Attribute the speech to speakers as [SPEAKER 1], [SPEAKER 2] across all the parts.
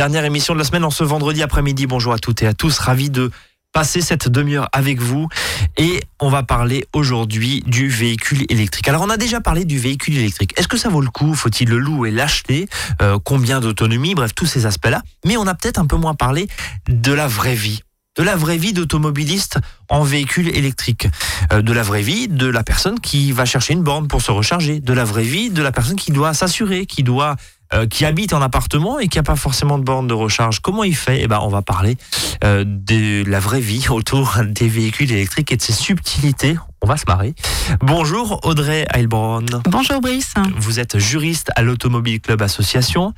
[SPEAKER 1] Dernière émission de la semaine en ce vendredi après-midi. Bonjour à toutes et à tous. Ravi de passer cette demi-heure avec vous et on va parler aujourd'hui du véhicule électrique. Alors on a déjà parlé du véhicule électrique. Est-ce que ça vaut le coup? Faut-il le louer, l'acheter? Euh, Combien d'autonomie? Bref, tous ces aspects-là. Mais on a peut-être un peu moins parlé de la vraie vie de la vraie vie d'automobiliste en véhicule électrique, euh, de la vraie vie de la personne qui va chercher une borne pour se recharger, de la vraie vie de la personne qui doit s'assurer, qui doit euh, qui habite en appartement et qui n'a pas forcément de borne de recharge. Comment il fait? Eh ben, on va parler euh, de la vraie vie autour des véhicules électriques et de ses subtilités. On va se marrer. Bonjour Audrey Heilbronn.
[SPEAKER 2] Bonjour Brice.
[SPEAKER 1] Vous êtes juriste à l'Automobile Club Association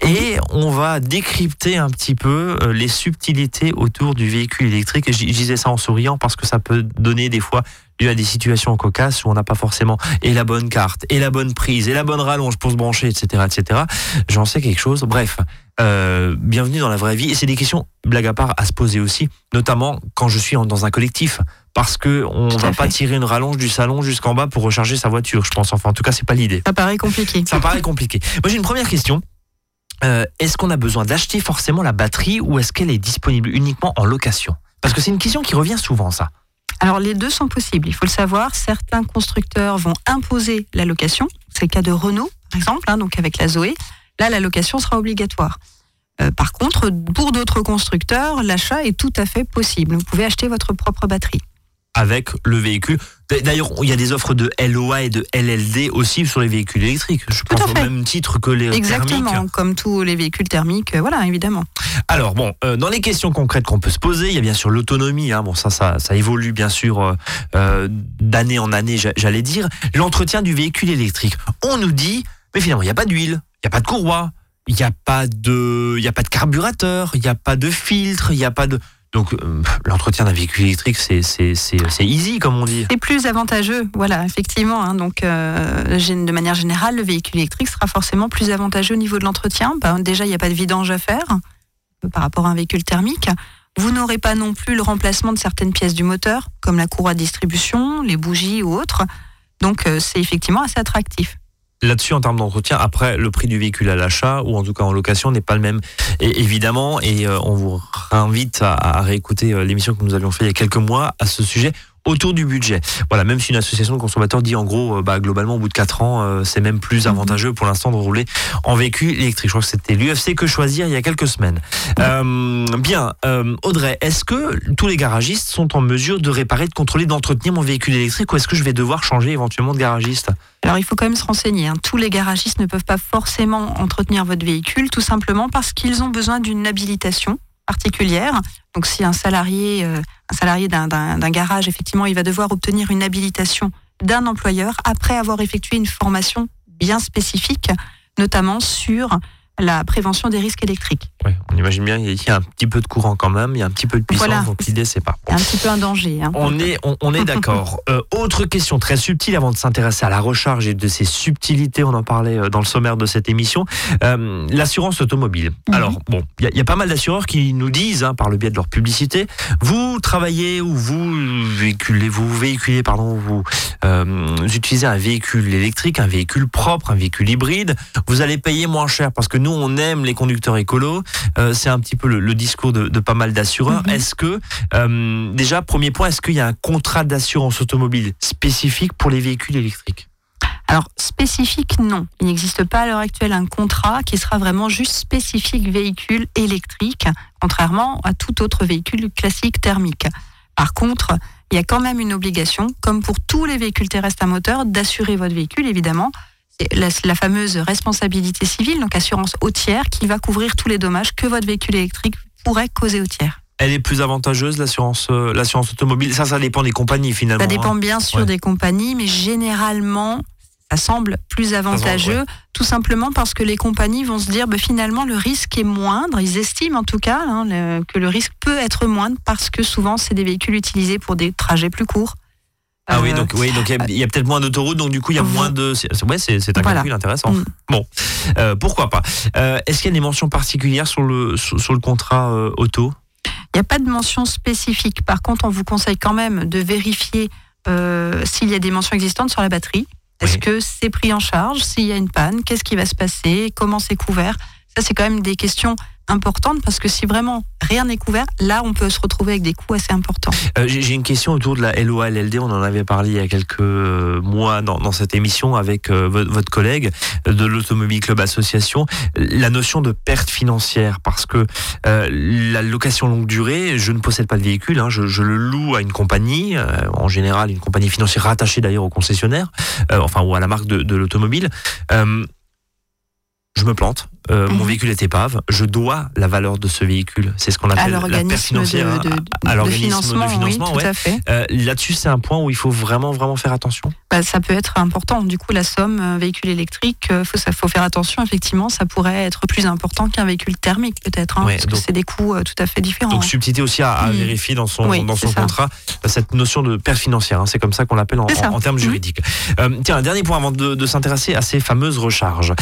[SPEAKER 1] et on va décrypter un petit peu euh, les subtilités autour du véhicule électrique. je disais ça en souriant parce que ça peut donner des fois lieu à des situations cocasses où on n'a pas forcément et la bonne carte, et la bonne prise, et la bonne rallonge pour se brancher, etc., etc. J'en sais quelque chose. Bref, euh, bienvenue dans la vraie vie. Et c'est des questions, blague à part, à se poser aussi, notamment quand je suis dans un collectif, parce que on va pas tirer une rallonge du salon jusqu'en bas pour recharger sa voiture. Je pense. Enfin, en tout cas, c'est pas l'idée.
[SPEAKER 2] Ça paraît compliqué.
[SPEAKER 1] Ça paraît compliqué. Moi, j'ai une première question. Euh, est-ce qu'on a besoin d'acheter forcément la batterie ou est-ce qu'elle est disponible uniquement en location? Parce que c'est une question qui revient souvent, ça.
[SPEAKER 2] Alors les deux sont possibles, il faut le savoir. Certains constructeurs vont imposer la location. C'est le cas de Renault, par exemple, hein, donc avec la Zoé. Là, la location sera obligatoire. Euh, par contre, pour d'autres constructeurs, l'achat est tout à fait possible. Vous pouvez acheter votre propre batterie
[SPEAKER 1] avec le véhicule. D'ailleurs, il y a des offres de LOA et de LLD aussi sur les véhicules électriques. Je pense au même titre que les
[SPEAKER 2] Exactement, comme tous les véhicules thermiques, euh, voilà, évidemment.
[SPEAKER 1] Alors bon, euh, dans les questions concrètes qu'on peut se poser, il y a bien sûr l'autonomie. Hein. bon, ça, ça, ça évolue bien sûr euh, d'année en année, j'allais dire. L'entretien du véhicule électrique. On nous dit, mais finalement, il n'y a pas d'huile, il n'y a pas de courroie, il n'y a pas de, il y a pas de carburateur, il n'y a pas de filtre, il n'y a pas de donc euh, l'entretien d'un véhicule électrique, c'est easy, comme on dit.
[SPEAKER 2] C'est plus avantageux, voilà, effectivement. Hein. donc euh, de manière générale, le véhicule électrique sera forcément plus avantageux au niveau de l'entretien. Ben, déjà, il n'y a pas de vidange à faire euh, par rapport à un véhicule thermique. Vous n'aurez pas non plus le remplacement de certaines pièces du moteur, comme la courroie de distribution, les bougies ou autres. Donc c'est effectivement assez attractif
[SPEAKER 1] là-dessus en termes d'entretien, après le prix du véhicule à l'achat ou en tout cas en location n'est pas le même. Évidemment et euh, on vous invite à, à réécouter euh, l'émission que nous avions fait il y a quelques mois à ce sujet autour du budget. Voilà, même si une association de consommateurs dit en gros, euh, bah, globalement, au bout de 4 ans, euh, c'est même plus mhm. avantageux pour l'instant de rouler en véhicule électrique. Je crois que c'était l'UFC que choisir il y a quelques semaines. Euh, bien, Audrey, est-ce que tous les garagistes sont en mesure de réparer, de contrôler, d'entretenir mon véhicule électrique ou est-ce que je vais devoir changer éventuellement de garagiste?
[SPEAKER 2] Alors il faut quand même se renseigner. Hein. Tous les garagistes ne peuvent pas forcément entretenir votre véhicule, tout simplement parce qu'ils ont besoin d'une habilitation particulière. Donc si un salarié, euh, un salarié d'un garage, effectivement, il va devoir obtenir une habilitation d'un employeur après avoir effectué une formation bien spécifique, notamment sur la prévention des risques électriques.
[SPEAKER 1] On imagine bien, il y a un petit peu de courant quand même, il y a un petit peu de puissance, donc l'idée c'est pas.
[SPEAKER 2] un petit peu un danger. Hein.
[SPEAKER 1] On, est, on, est d'accord. Euh, autre question très subtile avant de s'intéresser à la recharge et de ses subtilités, on en parlait euh, dans le sommaire de cette émission, euh, l'assurance automobile. Mhm. Alors, bon, il y, a pas mal d'assureurs qui nous disent, hein, par le biais de leur publicité, vous travaillez ou vous véhiculez, vous véhiculez, pardon, vous utilisez un véhicule électrique, un véhicule propre, un véhicule hybride, vous allez payer moins cher parce que nous, on aime les conducteurs écolos. Euh, c'est un petit peu le, discours de, pas mal d'assureurs. Mhm. Est-ce que, euh, déjà, premier point, est-ce qu'il y a un contrat d'assurance automobile spécifique pour les véhicules électriques?
[SPEAKER 2] Alors, spécifique, non. Il n'existe pas à l'heure actuelle un contrat qui sera vraiment juste spécifique véhicule électrique, contrairement à tout autre véhicule classique thermique. Par contre, il y a quand même une obligation, comme pour tous les véhicules terrestres à moteur, d'assurer votre véhicule, évidemment, la, fameuse responsabilité civile, donc assurance au tiers, qui va couvrir tous les dommages que votre véhicule électrique pourrait causer au tiers.
[SPEAKER 1] Elle est plus avantageuse, l'assurance euh, l'assurance automobile? Ça, ça dépend des compagnies finalement.
[SPEAKER 2] Ça dépend hein. bien sûr des compagnies, mais généralement, ça semble plus avantageux, tout simplement parce que les compagnies vont se dire bah, finalement le risque est moindre, ils estiment en tout cas hein, que le risque peut être moindre parce que souvent c'est des véhicules utilisés pour des trajets plus courts.
[SPEAKER 1] Ah oui, donc oui, donc il y a, peut-être moins d'autoroutes, donc du coup il y a moins de. Ouais, c'est un calcul intéressant. Mm. Bon, euh, pourquoi pas. Euh, est-ce qu'il y a des mentions particulières sur le sur, le contrat euh, auto?
[SPEAKER 2] Il n'y a pas de mention spécifique. Par contre, on vous conseille quand même de vérifier s'il y a des mentions existantes sur la batterie. Est-ce que c'est pris en charge? S'il y a une panne, qu'est-ce qui va se passer? Comment c'est couvert? Ça, c'est quand même des questions importante parce que si vraiment rien n'est couvert, là, on peut se retrouver avec des coûts assez importants.
[SPEAKER 1] Euh, J'ai une question autour de la LOA, LLD. On en avait parlé il y a quelques euh, mois dans, cette émission avec euh, votre, collègue de l'Automobile Club Association. La notion de perte financière, parce que la location longue durée, je ne possède pas de véhicule, hein, je, le loue à une compagnie, en général une compagnie financière rattachée d'ailleurs au concessionnaire, enfin ou à la marque de l'automobile. Je me plante, euh, mon
[SPEAKER 2] Mhm.
[SPEAKER 1] véhicule est épave, je dois la valeur de ce véhicule. C'est ce qu'on
[SPEAKER 2] À
[SPEAKER 1] appelle la perte financière.
[SPEAKER 2] de, de,
[SPEAKER 1] à
[SPEAKER 2] de
[SPEAKER 1] l'organisme
[SPEAKER 2] financement,
[SPEAKER 1] de financement,
[SPEAKER 2] oui, tout
[SPEAKER 1] ouais.
[SPEAKER 2] à fait.
[SPEAKER 1] Euh, Là-dessus, c'est un point où il faut vraiment, vraiment faire attention.
[SPEAKER 2] Bah, ça peut être important. Du coup, la somme euh, véhicule électrique, euh, faut, faut faire attention. Effectivement, ça pourrait être plus important qu'un véhicule thermique, peut-être, hein,
[SPEAKER 1] Ouais,
[SPEAKER 2] parce que c'est des coûts euh, tout à fait différents.
[SPEAKER 1] Donc, subtilité aussi à, à
[SPEAKER 2] Mhm.
[SPEAKER 1] vérifier dans son,
[SPEAKER 2] Oui,
[SPEAKER 1] dans son contrat cette notion de perte financière. hein. c'est comme ça qu'on l'appelle en, termes
[SPEAKER 2] Mhm.
[SPEAKER 1] juridiques. Tiens, un dernier point avant de, de s'intéresser à ces fameuses recharges.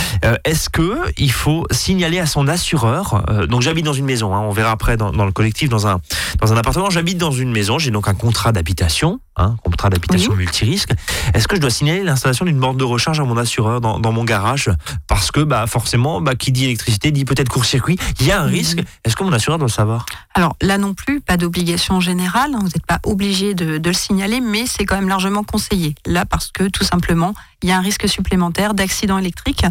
[SPEAKER 1] Est-ce que il faut signaler à son assureur euh, Donc, j'habite dans une maison. hein, on verra après dans, dans le collectif, dans un dans un appartement. J'habite dans une maison. J'ai donc un contrat d'habitation, hein, contrat d'habitation multirisque. Est-ce que je dois signaler l'installation d'une borne de recharge à mon assureur dans, dans mon garage? Parce que, bah, forcément, bah, qui dit électricité dit peut-être court-circuit. Il y a un risque. Est-ce que mon assureur doit le savoir?
[SPEAKER 2] Alors là non plus, pas d'obligation générale. hein, Vous n'êtes pas obligé de, de le signaler, mais c'est quand même largement conseillé. Là, parce que tout simplement, il y a un risque supplémentaire d'accident électrique.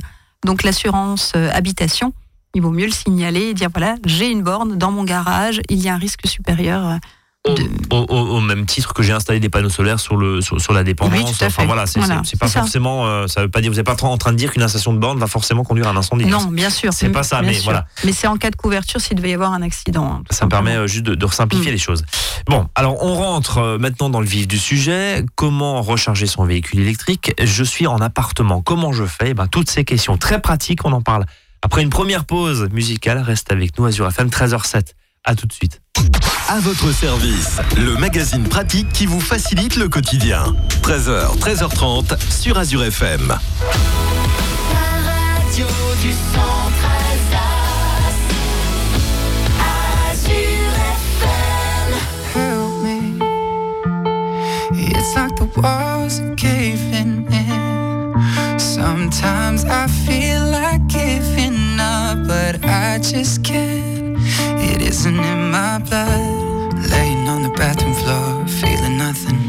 [SPEAKER 2] Donc l'assurance euh, habitation, il vaut mieux le signaler et dire voilà, j'ai une borne dans mon garage, il y a un risque supérieur.
[SPEAKER 1] Au,
[SPEAKER 2] de-
[SPEAKER 1] au- au- au même titre que j'ai installé des panneaux solaires sur le sur, sur la dépendance.
[SPEAKER 2] Oui, tout à
[SPEAKER 1] enfin voilà, c'est
[SPEAKER 2] Voilà,
[SPEAKER 1] pas
[SPEAKER 2] ça.
[SPEAKER 1] forcément. euh, ça veut pas dire. Vous n'êtes pas en train de dire qu'une installation de borne va forcément conduire à un incendie.
[SPEAKER 2] Non, bien sûr.
[SPEAKER 1] c'est pas ça, mais
[SPEAKER 2] sûr.
[SPEAKER 1] voilà.
[SPEAKER 2] Mais c'est en cas de couverture s'il devait y avoir un accident. hein,
[SPEAKER 1] Ça me permet
[SPEAKER 2] simplement.
[SPEAKER 1] euh, juste de, de simplifier
[SPEAKER 2] Mm.
[SPEAKER 1] les choses. Bon, alors on rentre euh, maintenant dans le vif du sujet. Comment recharger son véhicule électrique? Je suis en appartement. Comment je fais? Eh ben, Toutes ces questions très pratiques, on en parle. Après une première pause musicale, reste avec nous Azure FM 13h07. À tout de suite.
[SPEAKER 3] À votre service, le magazine pratique qui vous facilite le quotidien. 13h, 13h30 sur Azure FM.
[SPEAKER 4] La radio du centre Alsace. Azure FM.
[SPEAKER 5] help me. It's like the walls are caving in. Sometimes I feel like giving up, but I just can't. It isn't in my blood. Laying on the bathroom floor, feeling nothing.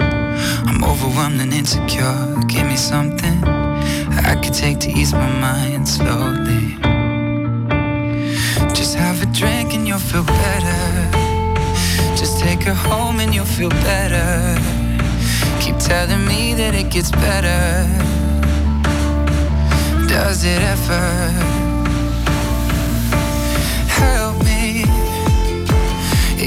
[SPEAKER 5] I'm overwhelmed and insecure. Give me something I could take to ease my mind slowly. Just have a drink and you'll feel better. Just take her home and you'll feel better. Keep telling me that it gets better. Does it ever?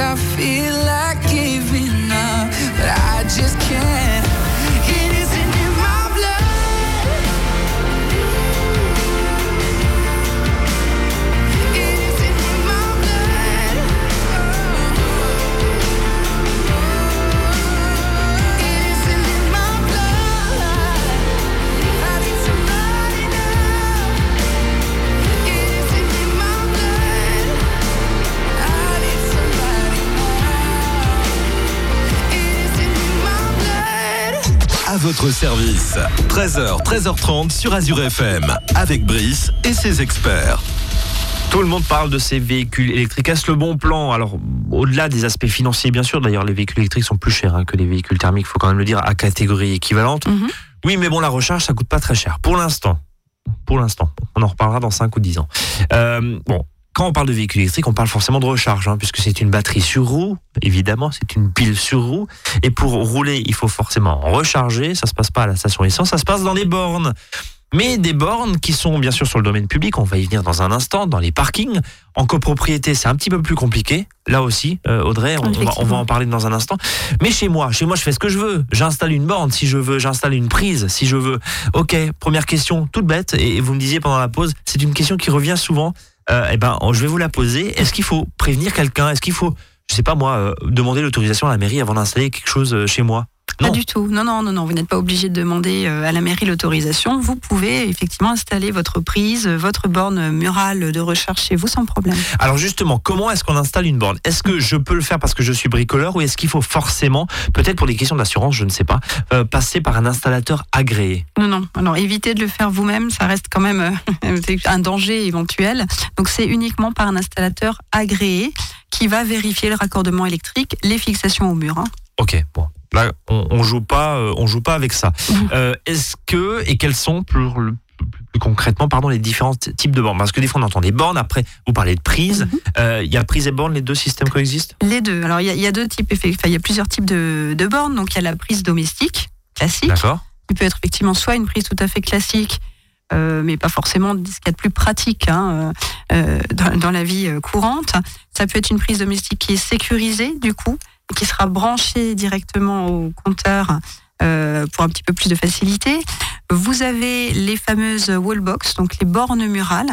[SPEAKER 5] I feel
[SPEAKER 3] votre service. 13h, 13h30 sur Azure FM, avec Brice et ses experts.
[SPEAKER 1] Tout le monde parle de ces véhicules électriques. Est-ce le bon plan? Alors, au-delà des aspects financiers, bien sûr, d'ailleurs, les véhicules électriques sont plus chers hein, que les véhicules thermiques, faut quand même le dire, à catégorie équivalente.
[SPEAKER 2] Mhm.
[SPEAKER 1] Oui, mais bon, la recharge, ça coûte pas très cher. Pour l'instant. Pour l'instant. On en reparlera dans 5 ou 10 ans. Euh, bon. Quand on parle de véhicules électriques, on parle forcément de recharge, hein, puisque c'est une batterie sur roue, évidemment, c'est une pile sur roue. Et pour rouler, il faut forcément recharger. Ça se passe pas à la station essence, ça se passe dans les bornes. Mais des bornes qui sont bien sûr sur le domaine public, on va y venir dans un instant, dans les parkings. En copropriété, c'est un petit peu plus compliqué. Là aussi, euh, Audrey, on, on va, on va en parler dans un instant. Mais chez moi, chez moi, je fais ce que je veux. J'installe une borne si je veux, j'installe une prise si je veux. Ok, première question, toute bête, et vous me disiez pendant la pause, c'est une question qui revient souvent. Euh, eh ben, je vais vous la poser. Est-ce qu'il faut prévenir quelqu'un? Est-ce qu'il faut, je sais pas moi, euh, demander l'autorisation à la mairie avant d'installer quelque chose euh, chez moi?
[SPEAKER 2] Pas du tout. Non, non, non, non. Vous n'êtes pas obligé de demander euh, à la mairie l'autorisation. Vous pouvez effectivement installer votre prise, euh, votre borne murale de recharge chez vous sans problème.
[SPEAKER 1] Alors justement, comment est-ce qu'on installe une borne? Est-ce que je peux le faire parce que je suis bricoleur ou est-ce qu'il faut forcément, peut-être pour des questions d'assurance, je ne sais pas, euh, passer par un installateur agréé?
[SPEAKER 2] Non, non. Alors évitez de le faire vous-même. Ça reste quand même un danger éventuel. Donc c'est uniquement par un installateur agréé qui va vérifier le raccordement électrique, les fixations au mur. hein.
[SPEAKER 1] Ok, bon. Là, on, on joue pas, euh, on joue pas avec ça.
[SPEAKER 2] Mhm.
[SPEAKER 1] Euh, est-ce que et quels sont plus, plus concrètement, pardon, les différents types de bornes? Parce que des fois on entend des bornes. Après, vous parlez de prise.
[SPEAKER 2] Mhm.
[SPEAKER 1] Euh, Il y a prise et borne, les deux systèmes coexistent?
[SPEAKER 2] Les deux. Alors il y, a- il y a deux types, il y a plusieurs types de, de bornes. Donc il y a la prise domestique classique,
[SPEAKER 1] D'accord.
[SPEAKER 2] qui peut être effectivement soit une prise tout à fait classique, euh, mais pas forcément ce qu'il y a de plus pratique hein, euh, euh, dans, dans la vie euh, courante. Ça peut être une prise domestique qui est sécurisée du coup, qui sera branchée directement au compteur euh, pour un petit peu plus de facilité. Vous avez les fameuses wallbox, donc les bornes murales,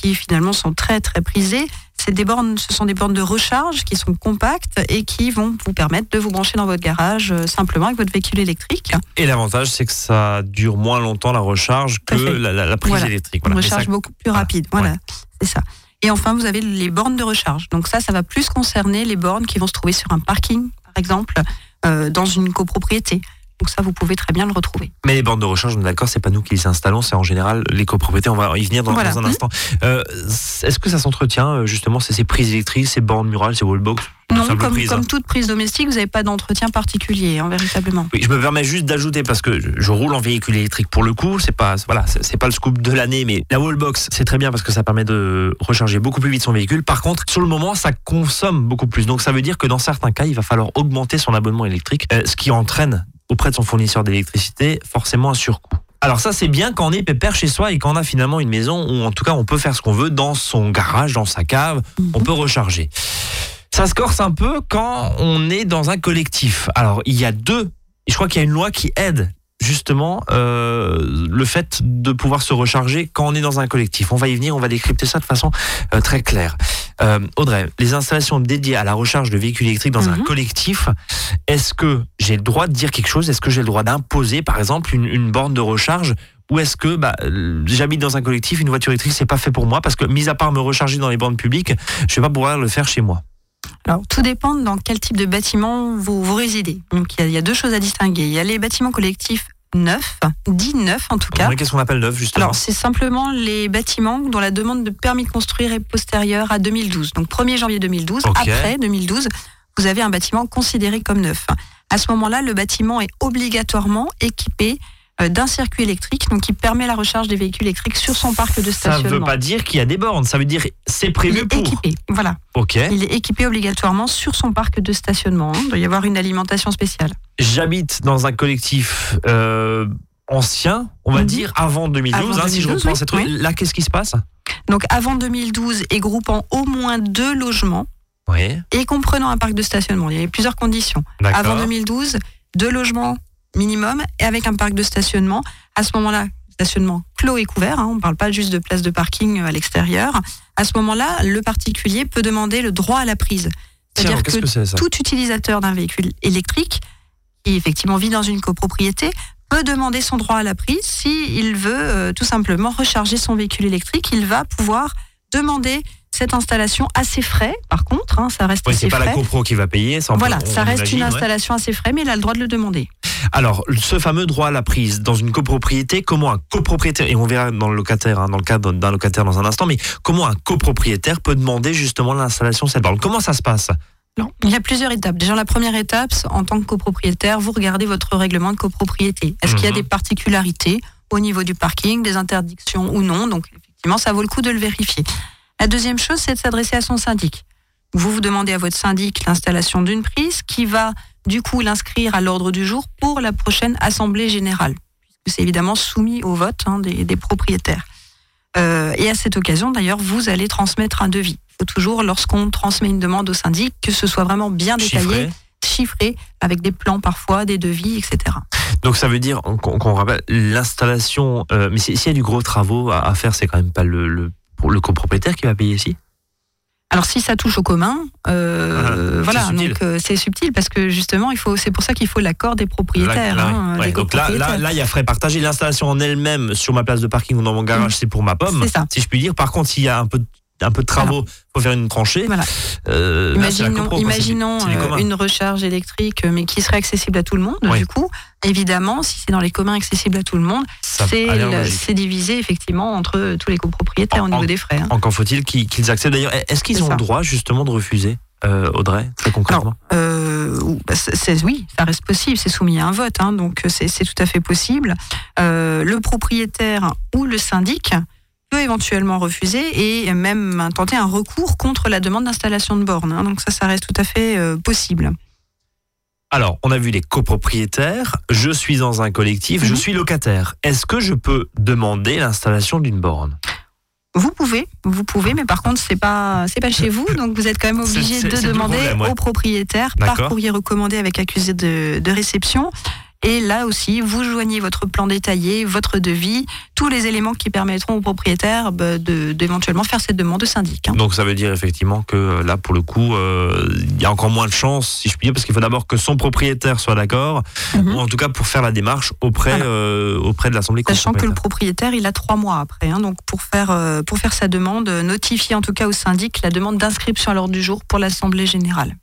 [SPEAKER 2] qui finalement sont très très prisées. C'est des bornes, ce sont des bornes de recharge qui sont compactes et qui vont vous permettre de vous brancher dans votre garage euh, simplement avec votre véhicule électrique.
[SPEAKER 1] Et l'avantage, c'est que ça dure moins longtemps la recharge que la, la- la prise
[SPEAKER 2] Voilà.
[SPEAKER 1] électrique.
[SPEAKER 2] Une
[SPEAKER 1] Voilà. Mais
[SPEAKER 2] recharge
[SPEAKER 1] ça-
[SPEAKER 2] beaucoup plus rapide. Voilà, c'est ça. Et enfin, vous avez les bornes de recharge. Donc ça, ça va plus concerner les bornes qui vont se trouver sur un parking, par exemple, euh, dans une copropriété. Donc ça, vous pouvez très bien le retrouver.
[SPEAKER 1] Mais les bornes de recharge, on est d'accord, c'est pas nous qui les installons, c'est en général les copropriétés. On va y venir dans,
[SPEAKER 2] Voilà.
[SPEAKER 1] un instant. Euh, Est-ce que ça s'entretient euh, justement ces, ces prises électriques, ces bornes murales, ces wallbox
[SPEAKER 2] Non, comme,
[SPEAKER 1] prise,
[SPEAKER 2] comme
[SPEAKER 1] hein.
[SPEAKER 2] toute prise domestique, vous n'avez pas d'entretien particulier, hein, véritablement.
[SPEAKER 1] Oui, je me permets juste d'ajouter parce que je, roule en véhicule électrique pour le coup. C'est pas voilà, c'est pas le scoop de l'année, mais la wallbox c'est très bien parce que ça permet de recharger beaucoup plus vite son véhicule. Par contre, sur le moment, ça consomme beaucoup plus. Donc ça veut dire que dans certains cas, il va falloir augmenter son abonnement électrique, euh, ce qui entraîne auprès de son fournisseur d'électricité forcément un surcoût. Alors ça c'est bien quand on est pépère chez soi et quand on a finalement une maison où en tout cas on peut faire ce qu'on veut dans son garage, dans sa cave, on peut recharger. Ça se corse un peu quand on est dans un collectif. Alors il y a deux, je crois qu'il y a une loi qui aide justement euh, le fait de pouvoir se recharger quand on est dans un collectif. On va y venir, on va décrypter ça de façon euh, très claire. Euh, Audrey, les installations dédiées à la recharge de véhicules électriques dans un
[SPEAKER 2] Mhm.
[SPEAKER 1] collectif, est-ce que j'ai le droit de dire quelque chose? Est-ce que j'ai le droit d'imposer par exemple une, une borne de recharge? Ou est-ce que bah, j'habite dans un collectif, une voiture électrique, c'est pas fait pour moi parce que mis à part me recharger dans les bornes publiques, je vais pas pouvoir le faire chez moi?
[SPEAKER 2] Alors, tout dépend dans quel type de bâtiment vous, vous résidez. Donc, il y, a, il y a deux choses à distinguer. Il y a les bâtiments collectifs neufs, dits neufs en tout cas.
[SPEAKER 1] Qu'est-ce qu'on appelle neuf justement
[SPEAKER 2] Alors, c'est simplement les bâtiments dont la demande de permis de construire est postérieure à 2012. Donc, 1er janvier 2012.
[SPEAKER 1] Ok.
[SPEAKER 2] Après 2012, vous avez un bâtiment considéré comme neuf. À ce moment-là, le bâtiment est obligatoirement équipé d'un circuit électrique, donc qui permet la recharge des véhicules électriques sur son parc de
[SPEAKER 1] Ça
[SPEAKER 2] stationnement.
[SPEAKER 1] veut pas dire qu'il y a des bornes, ça veut dire c'est
[SPEAKER 2] Il
[SPEAKER 1] prévu
[SPEAKER 2] est
[SPEAKER 1] pour.
[SPEAKER 2] équipé, voilà.
[SPEAKER 1] Ok.
[SPEAKER 2] Il est équipé obligatoirement sur son parc de stationnement. hein. Il doit y avoir une alimentation spéciale.
[SPEAKER 1] J'habite dans un collectif euh, ancien, on va
[SPEAKER 2] Mhm.
[SPEAKER 1] dire avant 2012,
[SPEAKER 2] Avant
[SPEAKER 1] hein, si je
[SPEAKER 2] 2012,
[SPEAKER 1] reprends
[SPEAKER 2] oui,
[SPEAKER 1] cette
[SPEAKER 2] oui.
[SPEAKER 1] Là, qu'est-ce qui se passe?
[SPEAKER 2] Donc avant 2012 et groupant au moins deux logements
[SPEAKER 1] Oui,
[SPEAKER 2] et comprenant un parc de stationnement. Il y avait plusieurs conditions. Avant 2012, deux logements minimum et avec un parc de stationnement. À ce moment-là, stationnement clos et couvert, hein, on ne parle pas juste de place de parking euh, à l'extérieur. À ce moment-là, le particulier peut demander le droit à la prise. C'est-à-dire que tout utilisateur d'un véhicule électrique qui effectivement vit dans une copropriété peut demander son droit à la prise s'il veut euh, tout simplement recharger son véhicule électrique. Il va pouvoir demander cette installation ses frais. Par contre, hein, ça reste
[SPEAKER 1] Oui,
[SPEAKER 2] à
[SPEAKER 1] c'est
[SPEAKER 2] ses
[SPEAKER 1] pas
[SPEAKER 2] frais.
[SPEAKER 1] la copro qui va payer. Ça, on
[SPEAKER 2] Voilà,
[SPEAKER 1] on
[SPEAKER 2] ça reste
[SPEAKER 1] imagine,
[SPEAKER 2] une
[SPEAKER 1] ouais.
[SPEAKER 2] installation à ses frais, mais il a le droit de le demander.
[SPEAKER 1] Alors, ce fameux droit à la prise dans une copropriété, comment un copropriétaire, et on verra dans le locataire, hein, dans le cadre d'un locataire dans un instant, mais comment un copropriétaire peut demander justement l'installation de cette borne Comment ça se passe?
[SPEAKER 2] Non, il y a plusieurs étapes. Déjà, la première étape, en tant que copropriétaire, vous regardez votre règlement de copropriété. Est-ce qu'il y a
[SPEAKER 1] Mhm.
[SPEAKER 2] des particularités au niveau du parking, des interdictions ou non? Donc, effectivement, ça vaut le coup de le vérifier. La deuxième chose, c'est de s'adresser à son syndic. Vous vous demandez à votre syndic l'installation d'une prise qui va, du coup, l'inscrire à l'ordre du jour pour la prochaine assemblée générale, puisque c'est évidemment soumis au vote hein, des, des propriétaires. Euh, et à cette occasion, d'ailleurs, vous allez transmettre un devis. Il faut toujours, lorsqu'on transmet une demande au syndic, que ce soit vraiment bien détaillé,
[SPEAKER 1] Chiffré
[SPEAKER 2] chiffré, avec des plans parfois, des devis, etc.
[SPEAKER 1] Donc ça veut dire qu'on rappelle l'installation, euh, mais si- s'il y a du gros travaux à, à faire, c'est quand même pas le, le copropriétaire qui va payer ici
[SPEAKER 2] Alors si ça touche au commun, euh,
[SPEAKER 1] Ah,
[SPEAKER 2] voilà,
[SPEAKER 1] c'est subtil.
[SPEAKER 2] donc euh, c'est subtil parce que justement, il faut, c'est pour ça qu'il faut l'accord des propriétaires.
[SPEAKER 1] Là,
[SPEAKER 2] hein,
[SPEAKER 1] ouais.
[SPEAKER 2] des
[SPEAKER 1] donc là, là, il y a frais partagés. L'installation en elle-même sur ma place de parking ou dans mon garage, c'est pour ma pomme,
[SPEAKER 2] C'est ça.
[SPEAKER 1] si je puis dire. Par contre, s'il y a un peu de, un peu de travaux, faut faire une tranchée.
[SPEAKER 2] Voilà.
[SPEAKER 1] Euh, là,
[SPEAKER 2] Imaginons,
[SPEAKER 1] quoi,
[SPEAKER 2] euh, une recharge électrique, euh, mais qui serait accessible à tout le monde.
[SPEAKER 1] Oui.
[SPEAKER 2] Du coup, évidemment, si c'est dans les communs accessibles à tout le monde, c'est divisé effectivement entre tous les copropriétaires
[SPEAKER 1] En-
[SPEAKER 2] au niveau
[SPEAKER 1] en-
[SPEAKER 2] des frais. hein.
[SPEAKER 1] Encore faut-il qu'ils qu'ils acceptent. D'ailleurs, est-ce qu'ils ont
[SPEAKER 2] ça.
[SPEAKER 1] le droit justement de refuser, euh, Audrey, très concrètement?
[SPEAKER 2] Euh, ou- bah, oui, ça reste possible, c'est soumis à un vote, hein, donc c'est c'est tout à fait possible. Euh, le propriétaire ou le syndic peut éventuellement refuser et même tenter un recours contre la demande d'installation de borne. hein, donc ça, ça reste tout à fait euh, possible.
[SPEAKER 1] Alors, on a vu les copropriétaires. Je suis dans un collectif. Je
[SPEAKER 2] Mhm.
[SPEAKER 1] suis locataire. Est-ce que je peux demander l'installation d'une borne?
[SPEAKER 2] Vous pouvez, vous pouvez, mais par contre, c'est pas, c'est pas chez vous, donc vous êtes quand même obligé de demander
[SPEAKER 1] problème, ouais.
[SPEAKER 2] au propriétaire par courrier recommandé avec accusé de, de réception. Et là aussi, vous joignez votre plan détaillé, votre devis, tous les éléments qui permettront au propriétaire bah, de- d'éventuellement faire cette demande au syndic. hein.
[SPEAKER 1] Donc ça veut dire effectivement que euh, là, pour le coup, euh, il y a encore moins de chance, si je puis dire, parce qu'il faut d'abord que son propriétaire soit d'accord,
[SPEAKER 2] Mhm.
[SPEAKER 1] ou en tout cas pour faire la démarche auprès,
[SPEAKER 2] Voilà.
[SPEAKER 1] euh, auprès de l'Assemblée
[SPEAKER 2] Sachant que le propriétaire, il a trois mois après. hein. donc pour faire, euh, pour faire sa demande, notifier en tout cas au syndic la demande d'inscription à l'ordre du jour pour l'Assemblée générale.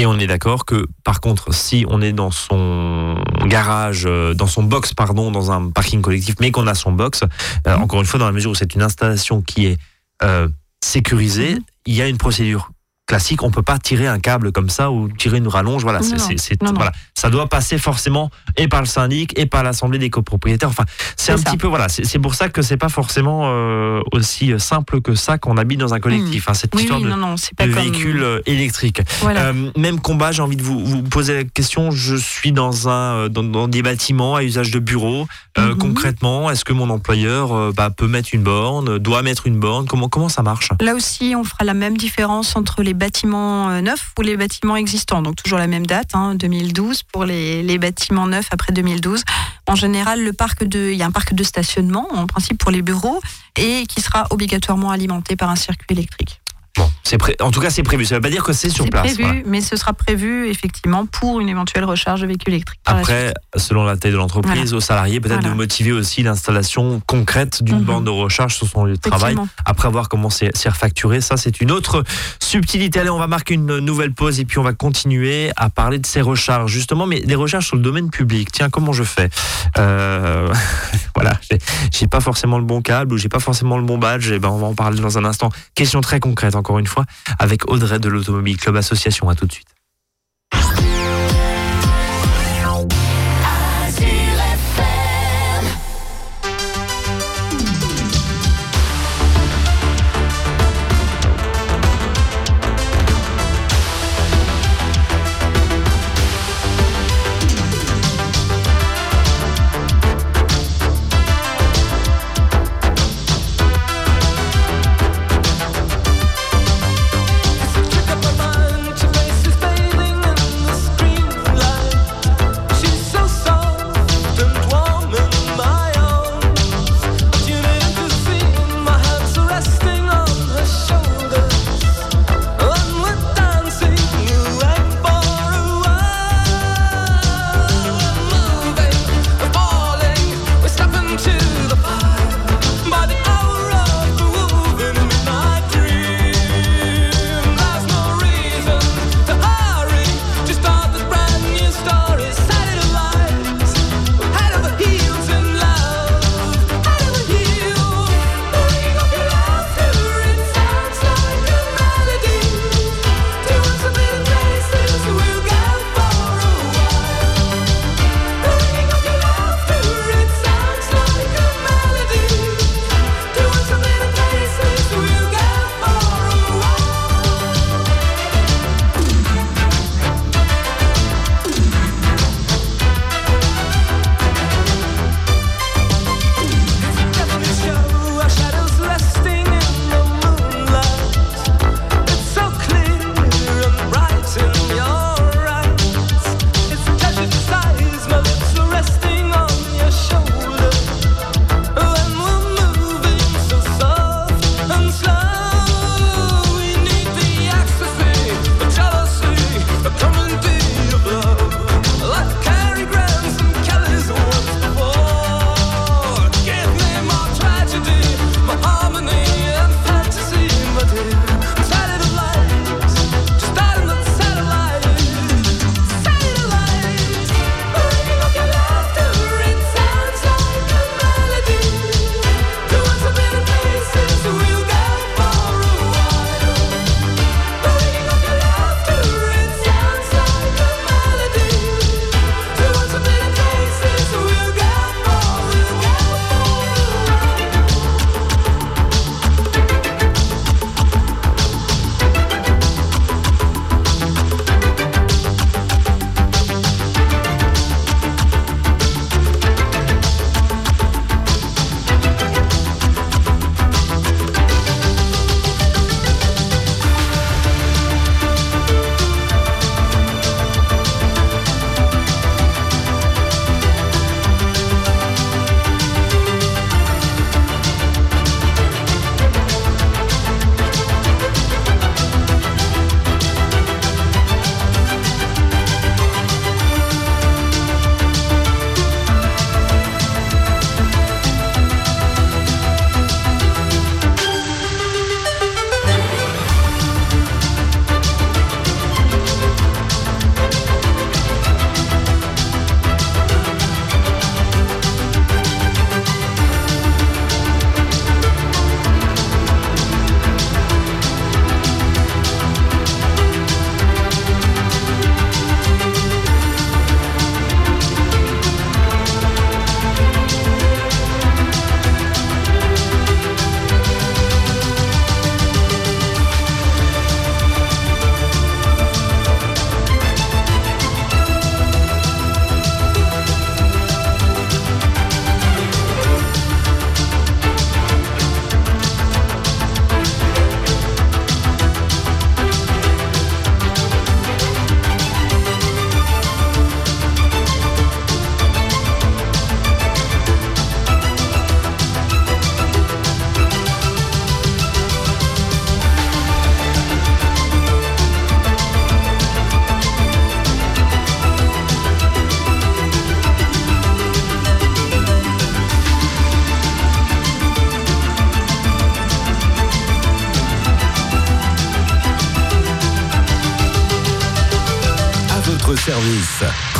[SPEAKER 1] Et on est d'accord que, par contre, si on est dans son garage, euh, dans son box, pardon, dans un parking collectif, mais qu'on a son box, euh,
[SPEAKER 2] Mhm.
[SPEAKER 1] encore une fois, dans la mesure où c'est une installation qui est euh, sécurisée, il y a une procédure classique. On peut pas tirer un câble comme ça ou tirer une rallonge. Voilà, c'est,
[SPEAKER 2] Non,
[SPEAKER 1] c'est- c'est-
[SPEAKER 2] non, non.
[SPEAKER 1] voilà. ça doit passer forcément et par le syndic et par l'assemblée des copropriétaires. Enfin, c'est un
[SPEAKER 2] ça.
[SPEAKER 1] petit peu voilà. C'est, pour ça que c'est pas forcément euh, aussi simple que ça quand on habite dans un collectif. hein, cette
[SPEAKER 2] Oui,
[SPEAKER 1] histoire
[SPEAKER 2] oui,
[SPEAKER 1] de,
[SPEAKER 2] non, non, c'est pas
[SPEAKER 1] de
[SPEAKER 2] comme...
[SPEAKER 1] véhicule euh, électrique.
[SPEAKER 2] Voilà.
[SPEAKER 1] Euh, même combat, j'ai envie de vous, vous poser la question. Je suis dans un dans, dans des bâtiments à usage de bureau. Euh,
[SPEAKER 2] Mhm.
[SPEAKER 1] Concrètement, est-ce que mon employeur bah, peut mettre une borne, doit mettre une borne? Comment comment ça marche?
[SPEAKER 2] Là aussi, on fera la même différence entre les bâtiments euh, neufs ou les bâtiments existants. Donc toujours la même date, hein, 2012 pour les, les bâtiments neufs après 2012. En général, le parc de, il y a un parc de stationnement en principe pour les bureaux et qui sera obligatoirement alimenté par un circuit électrique.
[SPEAKER 1] Bon, c'est pré- en tout cas c'est prévu. Ça veut pas dire que c'est sur
[SPEAKER 2] C'est
[SPEAKER 1] place.
[SPEAKER 2] prévu,
[SPEAKER 1] voilà.
[SPEAKER 2] mais ce sera prévu effectivement pour une éventuelle recharge de véhicules électriques.
[SPEAKER 1] Après, selon la taille de l'entreprise, aux salariés, peut-être
[SPEAKER 2] Voilà.
[SPEAKER 1] de motiver aussi l'installation concrète d'une
[SPEAKER 2] Mhm.
[SPEAKER 1] borne de recharge sur son lieu de travail. Après avoir comment c'est c'est refacturé, ça c'est une autre subtilité. Allez, on va marquer une nouvelle pause et puis on va continuer à parler de ces recharges justement, mais des recharges sur le domaine public. Tiens, comment je fais? Euh, Voilà, j'ai- j'ai pas forcément le bon câble ou j'ai pas forcément le bon badge. Et ben on va en parler dans un instant. Question très concrète encore une fois avec Audrey de l'Automobile Club Association. À tout de suite.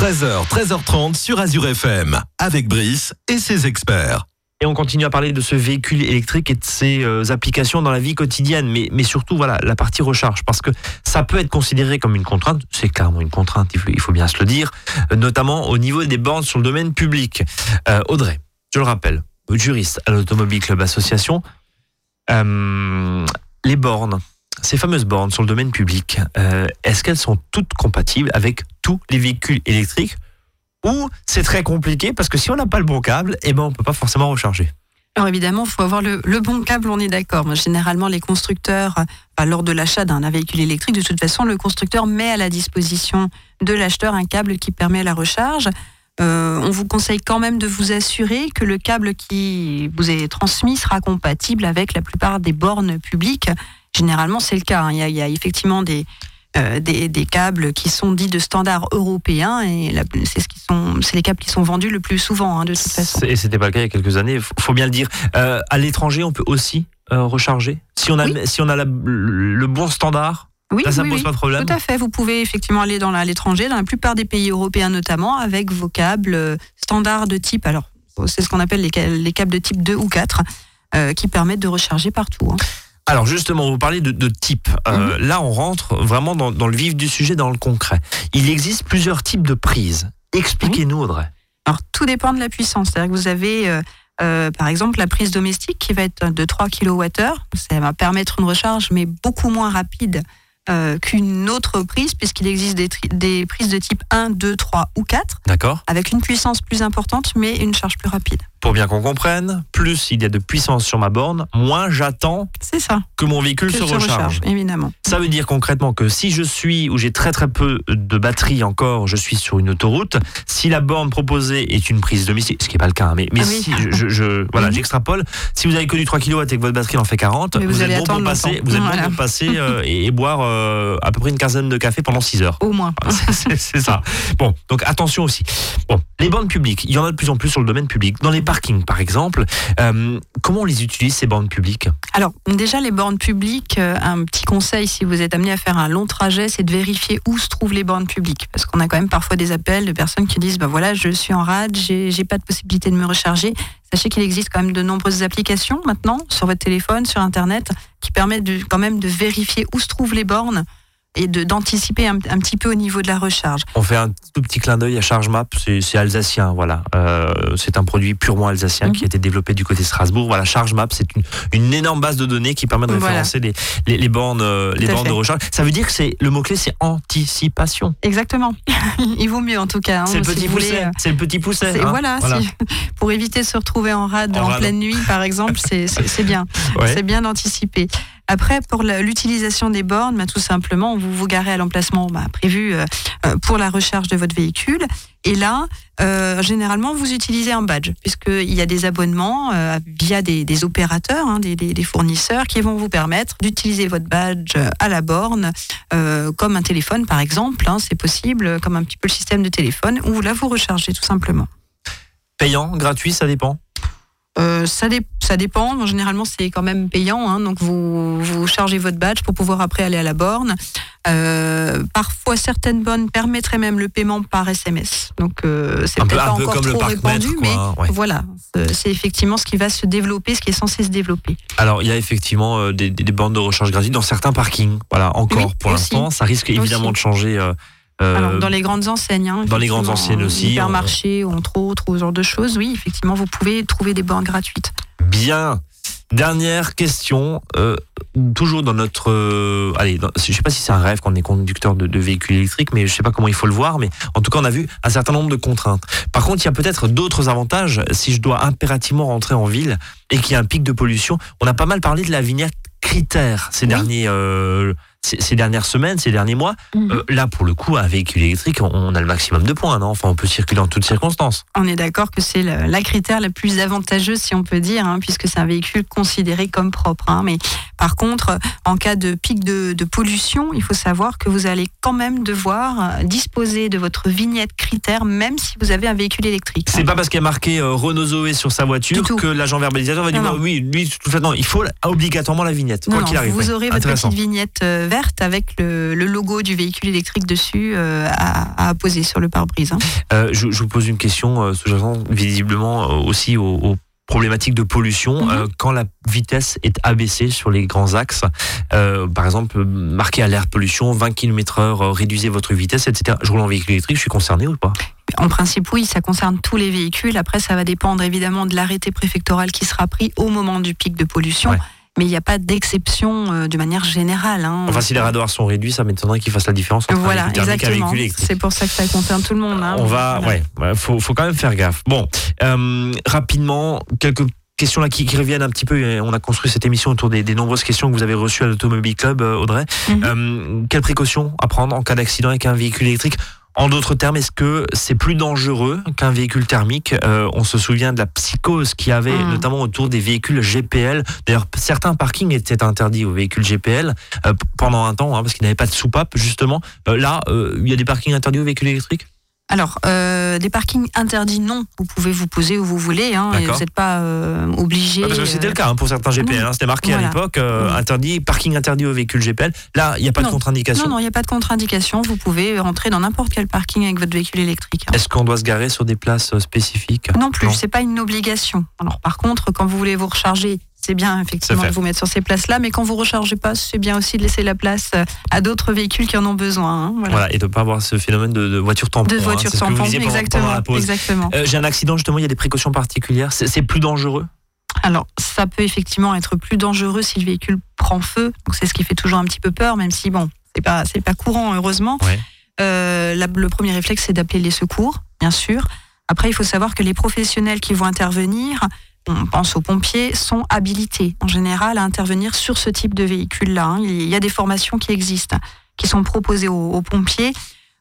[SPEAKER 3] 13h, 13h30 sur Azure FM, avec Brice et ses experts.
[SPEAKER 1] Et on continue à parler de ce véhicule électrique et de ses euh, applications dans la vie quotidienne, mais, surtout voilà la partie recharge, parce que ça peut être considéré comme une contrainte, c'est clairement une contrainte, il faut, bien se le dire, notamment au niveau des bornes sur le domaine public. Euh, Audrey, je le rappelle, juriste à l'Automobile Club Association, euh, les bornes, ces fameuses bornes sur le domaine public, euh, est-ce qu'elles sont toutes compatibles avec tous les véhicules électriques ou c'est très compliqué parce que si on n'a pas le bon câble, eh ben on peut pas forcément recharger?
[SPEAKER 2] Alors évidemment, il faut avoir le, bon câble, on est d'accord. Généralement, les constructeurs, enfin, lors de l'achat d'un véhicule électrique, de toute façon, le constructeur met à la disposition de l'acheteur un câble qui permet la recharge. Euh, on vous conseille quand même de vous assurer que le câble qui vous est transmis sera compatible avec la plupart des bornes publiques. Généralement, c'est le cas. hein. Il y, a, il y a effectivement des, euh, des, des câbles qui sont dits de standard européen et c'est ce qui sont, c'est les câbles qui sont vendus le plus souvent, hein, de toute façon.
[SPEAKER 1] Et c'était pas le cas il y a quelques années, faut, faut bien le dire. Euh, à l'étranger, on peut aussi euh, recharger? Si on a
[SPEAKER 2] Oui.
[SPEAKER 1] si on a la- le, bon standard.
[SPEAKER 2] Oui,
[SPEAKER 1] Là, ça
[SPEAKER 2] oui,
[SPEAKER 1] pose
[SPEAKER 2] oui.
[SPEAKER 1] pas de problème.
[SPEAKER 2] Tout à fait. Vous pouvez effectivement aller dans l'étranger, dans la plupart des pays européens notamment, avec vos câbles euh, standards de type. Alors, c'est ce qu'on appelle les, câbles de type 2 ou 4, euh, qui permettent de recharger partout. hein.
[SPEAKER 1] Alors justement, vous parlez de, de type. Euh,
[SPEAKER 2] Mhm.
[SPEAKER 1] Là, on rentre vraiment dans, dans le vif du sujet, dans le concret. Il existe plusieurs types de prises. Expliquez-nous, Audrey.
[SPEAKER 2] Alors, tout dépend de la puissance. C'est-à-dire que vous avez, euh, euh, par exemple, la prise domestique qui va être de 3 kWh. Ça va permettre une recharge, mais beaucoup moins rapide euh, qu'une autre prise, puisqu'il existe des, des prises de type 1, 2, 3 ou 4,
[SPEAKER 1] D'accord
[SPEAKER 2] avec une puissance plus importante, mais une charge plus rapide.
[SPEAKER 1] Pour bien qu'on comprenne, plus il y a de puissance sur ma borne, moins j'attends que mon véhicule
[SPEAKER 2] Que
[SPEAKER 1] se
[SPEAKER 2] se
[SPEAKER 1] recharge.
[SPEAKER 2] évidemment.
[SPEAKER 1] Ça veut dire concrètement que si je suis où j'ai très très peu de batterie encore, je suis sur une autoroute. Si la borne proposée est une prise domicile, ce qui n'est pas le cas, hein, mais, mais
[SPEAKER 2] Ah oui.
[SPEAKER 1] si je, je- je- voilà,
[SPEAKER 2] Mhm.
[SPEAKER 1] j'extrapole. Si vous avez que du 3 kW et que votre batterie en fait 40,
[SPEAKER 2] Mais vous
[SPEAKER 1] vous, êtes
[SPEAKER 2] allez
[SPEAKER 1] bon pour passer, vous êtes bon
[SPEAKER 2] Voilà.
[SPEAKER 1] pour passer euh, et, et boire euh, à peu près une quinzaine de cafés pendant 6 heures.
[SPEAKER 2] Au moins.
[SPEAKER 1] C'est- ça. Bon, donc attention aussi. Bon, les bornes publiques, il y en a de plus en plus sur le domaine public. Dans les parkings, par exemple, euh, comment on les utilise ces bornes publiques?
[SPEAKER 2] Alors, déjà, les bornes publiques, euh, un petit conseil si vous êtes amené à faire un long trajet, c'est de vérifier où se trouvent les bornes publiques. Parce qu'on a quand même parfois des appels de personnes qui disent bah voilà, je suis en rade, j'ai pas de possibilité de me recharger. Sachez qu'il existe quand même de nombreuses applications maintenant sur votre téléphone, sur Internet, qui permettent quand même de vérifier où se trouvent les bornes et de- d'anticiper un, un petit peu au niveau de la recharge.
[SPEAKER 1] On fait un tout petit clin d'œil à ChargeMap, c'est alsacien, voilà. Euh, c'est un produit purement alsacien qui a été développé du côté de Strasbourg. Voilà, ChargeMap, c'est une, une énorme base de données qui permet de
[SPEAKER 2] Voilà.
[SPEAKER 1] référencer les, les, les bornes, euh, les bornes de recharge. Ça veut dire que c'est le mot clé, c'est anticipation.
[SPEAKER 2] Exactement. Il vaut mieux en tout cas. hein,
[SPEAKER 1] c'est le
[SPEAKER 2] si
[SPEAKER 1] petit pousset.
[SPEAKER 2] euh,
[SPEAKER 1] C'est le petit pousset. Hein.
[SPEAKER 2] voilà, si- pour éviter de se retrouver en rade
[SPEAKER 1] En
[SPEAKER 2] en,
[SPEAKER 1] rade.
[SPEAKER 2] pleine nuit, par exemple, c'est- bien.
[SPEAKER 1] Ouais.
[SPEAKER 2] C'est bien d'anticiper. Après, pour l'utilisation des bornes, bah, tout simplement, vous vous garez à l'emplacement bah, prévu euh, euh, pour la recharge de votre véhicule. Et là, euh, généralement, vous utilisez un badge, puisqu'il y a des abonnements euh, via des, des opérateurs, hein, des, des- des fournisseurs, qui vont vous permettre d'utiliser votre badge euh, à la borne, euh, comme un téléphone, par exemple. hein, c'est possible, comme un petit peu le système de téléphone, où là, vous rechargez tout simplement.
[SPEAKER 1] Payant, gratuit, ça dépend?
[SPEAKER 2] Euh, ça, dé- ça dépend. Généralement, c'est quand même payant. hein. donc, vous, vous chargez votre badge pour pouvoir après aller à la borne. Euh, parfois, certaines bornes permettraient même le paiement par SMS. Donc, euh, c'est peut-être pas
[SPEAKER 1] peu
[SPEAKER 2] encore trop répandu,
[SPEAKER 1] quoi.
[SPEAKER 2] mais
[SPEAKER 1] ouais.
[SPEAKER 2] voilà, c'est- effectivement ce qui va se développer, ce qui est censé se développer.
[SPEAKER 1] Alors, il y a effectivement euh, des, des, des bornes de recharge gratuites dans certains parkings. Voilà, encore
[SPEAKER 2] Oui,
[SPEAKER 1] pour l'instant. Ça risque évidemment
[SPEAKER 2] Aussi.
[SPEAKER 1] de changer. Euh, euh,
[SPEAKER 2] Alors, dans les grandes enseignes. hein,
[SPEAKER 1] dans les grandes enseignes aussi,
[SPEAKER 2] Hypermarchés, entre autres, ou ce genre de choses. Oui, effectivement, vous pouvez trouver des bornes gratuites.
[SPEAKER 1] Bien. Dernière question, euh, toujours dans notre, euh, allez, dans- je sais pas si c'est un rêve qu'on est conducteur de, de véhicules électriques, mais je sais pas comment il faut le voir, mais en tout cas on a vu un certain nombre de contraintes. Par contre, il y a peut-être d'autres avantages si je dois impérativement rentrer en ville et qu'il y a un pic de pollution. On a pas mal parlé de la vignette critère ces
[SPEAKER 2] Oui.
[SPEAKER 1] derniers, euh, ces, ces dernières semaines, ces derniers mois.
[SPEAKER 2] Mhm.
[SPEAKER 1] Euh, là, pour le coup, un véhicule électrique, on, on a le maximum de points, non? Enfin, on peut circuler en toutes circonstances.
[SPEAKER 2] On est d'accord que c'est la, critère la plus avantageuse, si on peut dire, hein, puisque c'est un véhicule considéré comme propre. hein. Mais par contre, en cas de pic de, de pollution, il faut savoir que vous allez quand même devoir euh, disposer de votre vignette critère, même si vous avez un véhicule électrique.
[SPEAKER 1] C'est pas parce qu'il y a marqué euh, Renault Zoé sur sa voiture que l'agent verbalisateur va dire
[SPEAKER 2] Non,
[SPEAKER 1] bah
[SPEAKER 2] non.
[SPEAKER 1] oui, lui, tout fait, non, il faut obligatoirement la vignette,
[SPEAKER 2] Non,
[SPEAKER 1] quoi qu'il arrive.
[SPEAKER 2] vous aurez votre petite vignette euh, verte avec le, le logo du véhicule électrique dessus euh, à, à poser sur le pare-brise. hein.
[SPEAKER 1] Euh, je, vous pose une question euh, sous-jacente visiblement aussi aux, aux problématiques de pollution.
[SPEAKER 2] Mhm.
[SPEAKER 1] Euh, quand la vitesse est abaissée sur les grands axes, euh, par exemple, marqué alerte pollution, 20 km heure, euh, réduisez votre vitesse, etc. Je roule en véhicule électrique, je suis concerné ou pas?
[SPEAKER 2] En principe, oui, ça concerne tous les véhicules. Après, ça va dépendre évidemment de l'arrêté préfectoral qui sera pris au moment du pic de pollution.
[SPEAKER 1] Ouais.
[SPEAKER 2] Mais il n'y a pas d'exception euh, de manière générale. hein.
[SPEAKER 1] Enfin, si les radars sont réduits, ça m'étonnerait qu'ils fassent la différence entre
[SPEAKER 2] Voilà,
[SPEAKER 1] un
[SPEAKER 2] exactement. C'est pour ça que ça concerne tout le monde. hein.
[SPEAKER 1] On va,
[SPEAKER 2] Voilà.
[SPEAKER 1] ouais, faut, faut quand même faire gaffe. Bon, euh, rapidement, quelques questions là qui, qui reviennent un petit peu. On a construit cette émission autour des, des nombreuses questions que vous avez reçues à l'Automobile Club, euh, Audrey.
[SPEAKER 2] Mhm.
[SPEAKER 1] Euh, quelles précautions à prendre en cas d'accident avec un véhicule électrique? En d'autres termes, est-ce que c'est plus dangereux qu'un véhicule thermique? Euh, On se souvient de la psychose qu'il y avait
[SPEAKER 2] Mhm.
[SPEAKER 1] notamment autour des véhicules GPL. D'ailleurs, certains parkings étaient interdits aux véhicules GPL euh, pendant un temps, hein, parce qu'ils n'avaient pas de soupape, justement. Euh, là, il y a des parkings interdits aux véhicules électriques?
[SPEAKER 2] Alors, euh, des parkings interdits, non. Vous pouvez vous poser où vous voulez. Hein, et vous n'êtes pas euh, obligé.
[SPEAKER 1] Ah, Parce que c'était
[SPEAKER 2] euh,
[SPEAKER 1] le cas hein, pour certains GPL. hein, C'était marqué à l'époque euh, interdit, parking interdit aux véhicules GPL. Là, il n'y a pas de contre-indication.
[SPEAKER 2] Non, non, il n'y a pas de contre-indication. Vous pouvez rentrer dans n'importe quel parking avec votre véhicule électrique. hein.
[SPEAKER 1] Est-ce qu'on doit se garer sur des places euh, spécifiques?
[SPEAKER 2] Non plus, c'est pas une obligation. Alors par contre, quand vous voulez vous recharger, c'est bien effectivement de vous mettre sur ces places-là, mais quand vous rechargez pas, c'est bien aussi de laisser la place euh, à d'autres véhicules qui en ont besoin. hein, voilà.
[SPEAKER 1] Voilà, et de ne pas avoir ce phénomène de, de voiture tampon.
[SPEAKER 2] De
[SPEAKER 1] hein, disiez pendant-
[SPEAKER 2] exactement.
[SPEAKER 1] Euh, J'ai un accident, justement, il y a des précautions particulières. C'est c'est plus dangereux?
[SPEAKER 2] Alors, ça peut effectivement être plus dangereux si le véhicule prend feu. Donc, c'est ce qui fait toujours un petit peu peur, même si, bon, c'est pas, c'est pas courant, heureusement.
[SPEAKER 1] Ouais.
[SPEAKER 2] Euh, la- le premier réflexe, c'est d'appeler les secours, bien sûr. Après, il faut savoir que les professionnels qui vont intervenir, on pense aux pompiers, sont habilités en général à intervenir sur ce type de véhicule-là. hein. Il y a des formations qui existent, qui sont proposées aux, pompiers.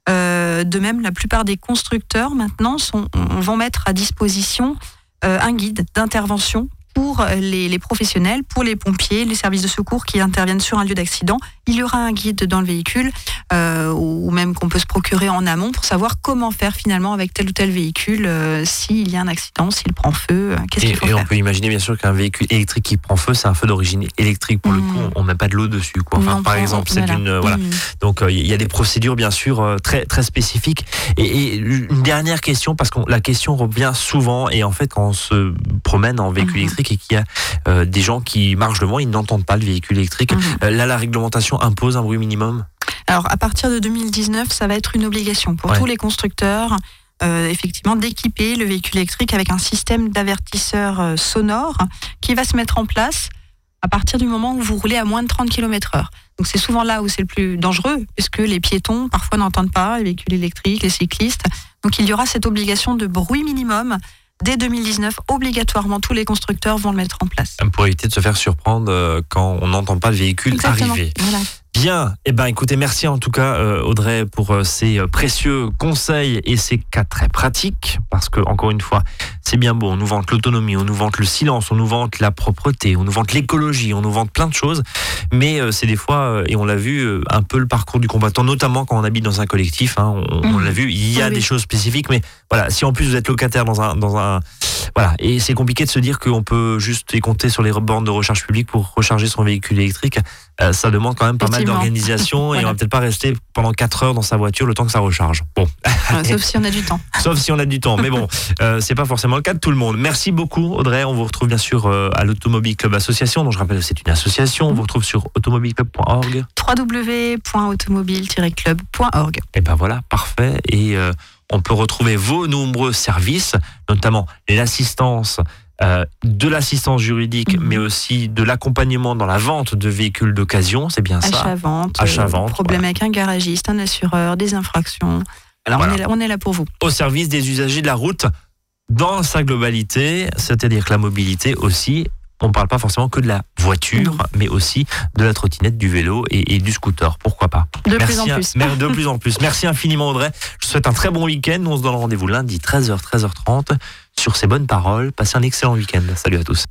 [SPEAKER 2] Euh, de même, la plupart des constructeurs maintenant sont, vont mettre à disposition euh, un guide d'intervention pour les, les professionnels, pour les pompiers, les services de secours qui interviennent sur un lieu d'accident. Il y aura un guide dans le véhicule euh, ou même qu'on peut se procurer en amont pour savoir comment faire finalement avec tel ou tel véhicule euh, s'il y a un accident, s'il prend feu, euh, qu'est-ce
[SPEAKER 1] Et,
[SPEAKER 2] qu'il faut
[SPEAKER 1] et on
[SPEAKER 2] faire.
[SPEAKER 1] peut imaginer, bien sûr, qu'un véhicule électrique qui prend feu, c'est un feu d'origine électrique. Pour le
[SPEAKER 2] Mhm.
[SPEAKER 1] coup, on ne met pas de l'eau dessus. Quoi. Enfin,
[SPEAKER 2] Non,
[SPEAKER 1] par exemple, c'est euh, voilà.
[SPEAKER 2] Mhm.
[SPEAKER 1] Donc euh, il y a des procédures bien sûr euh, très très spécifiques. Et, et une dernière question parce que la question revient souvent et en fait quand on se promène en véhicule
[SPEAKER 2] Mhm.
[SPEAKER 1] électrique et qu'il y a euh, des gens qui marchent devant, ils n'entendent pas le véhicule électrique.
[SPEAKER 2] Mhm.
[SPEAKER 1] Euh, là la réglementation impose un bruit minimum.
[SPEAKER 2] Alors, à partir de 2019, ça va être une obligation pour
[SPEAKER 1] Ouais.
[SPEAKER 2] tous les constructeurs, euh, effectivement, d'équiper le véhicule électrique avec un système d'avertisseur euh, sonore qui va se mettre en place à partir du moment où vous roulez à moins de 30 km heure. Donc, c'est souvent là où c'est le plus dangereux, puisque les piétons, parfois, n'entendent pas, les véhicules électriques, les cyclistes. Donc, il y aura cette obligation de bruit minimum. Dès 2019, obligatoirement, tous les constructeurs vont le mettre en place.
[SPEAKER 1] pour éviter de se faire surprendre euh, quand on n'entend pas le véhicule
[SPEAKER 2] Exactement.
[SPEAKER 1] arriver.
[SPEAKER 2] Voilà.
[SPEAKER 1] Bien, eh ben écoutez, merci en tout cas euh, Audrey pour euh, ces euh, précieux conseils et ces cas très pratiques parce que encore une fois, c'est bien beau, on nous vante l'autonomie, on nous vante le silence, on nous vante la propreté, on nous vante l'écologie, on nous vante plein de choses, mais c'est des fois et on l'a vu un peu le parcours du combattant, notamment quand on habite dans un collectif, hein, on, on
[SPEAKER 2] Mhm.
[SPEAKER 1] l'a vu, il y a
[SPEAKER 2] Oui,
[SPEAKER 1] des choses spécifiques, mais voilà, si en plus vous êtes locataire dans un dans un voilà, et c'est compliqué de se dire qu'on peut juste y compter sur les bornes de recharge publique pour recharger son véhicule électrique. Euh, ça demande quand même pas mal d'organisation et on va peut-être pas rester pendant 4 heures dans sa voiture le temps que ça recharge. Bon,
[SPEAKER 2] sauf si on a du temps.
[SPEAKER 1] sauf si on a du temps, mais bon, euh, c'est pas forcément le cas de tout le monde. Merci beaucoup Audrey, on vous retrouve bien sûr euh, à l'Automobile Club Association, dont je rappelle que c'est une association, on vous retrouve sur automobileclub.org.
[SPEAKER 2] www.automobile-club.org.
[SPEAKER 1] Et ben voilà, parfait. Et euh, on peut retrouver vos nombreux services, notamment l'assistance, euh, de l'assistance juridique,
[SPEAKER 2] Mhm.
[SPEAKER 1] mais aussi de l'accompagnement dans la vente de véhicules d'occasion. C'est bien ça.
[SPEAKER 2] Achat-vente,
[SPEAKER 1] Achat-vente,
[SPEAKER 2] euh, problème avec un garagiste, un assureur, des infractions. Alors
[SPEAKER 1] Voilà.
[SPEAKER 2] on, est là, on est là pour vous.
[SPEAKER 1] Au service des usagers de la route dans sa globalité, c'est-à-dire que la mobilité aussi. On ne parle pas forcément que de la voiture,
[SPEAKER 2] Non.
[SPEAKER 1] mais aussi de la trottinette, du vélo et, et du scooter. Pourquoi pas
[SPEAKER 2] De
[SPEAKER 1] Merci
[SPEAKER 2] plus en plus.
[SPEAKER 1] de plus en plus. Merci infiniment Audrey. Je vous souhaite un très bon week-end. Nous, On se donne rendez-vous lundi 13h, 13h30 sur ces bonnes paroles. Passez un excellent week-end. Salut à tous.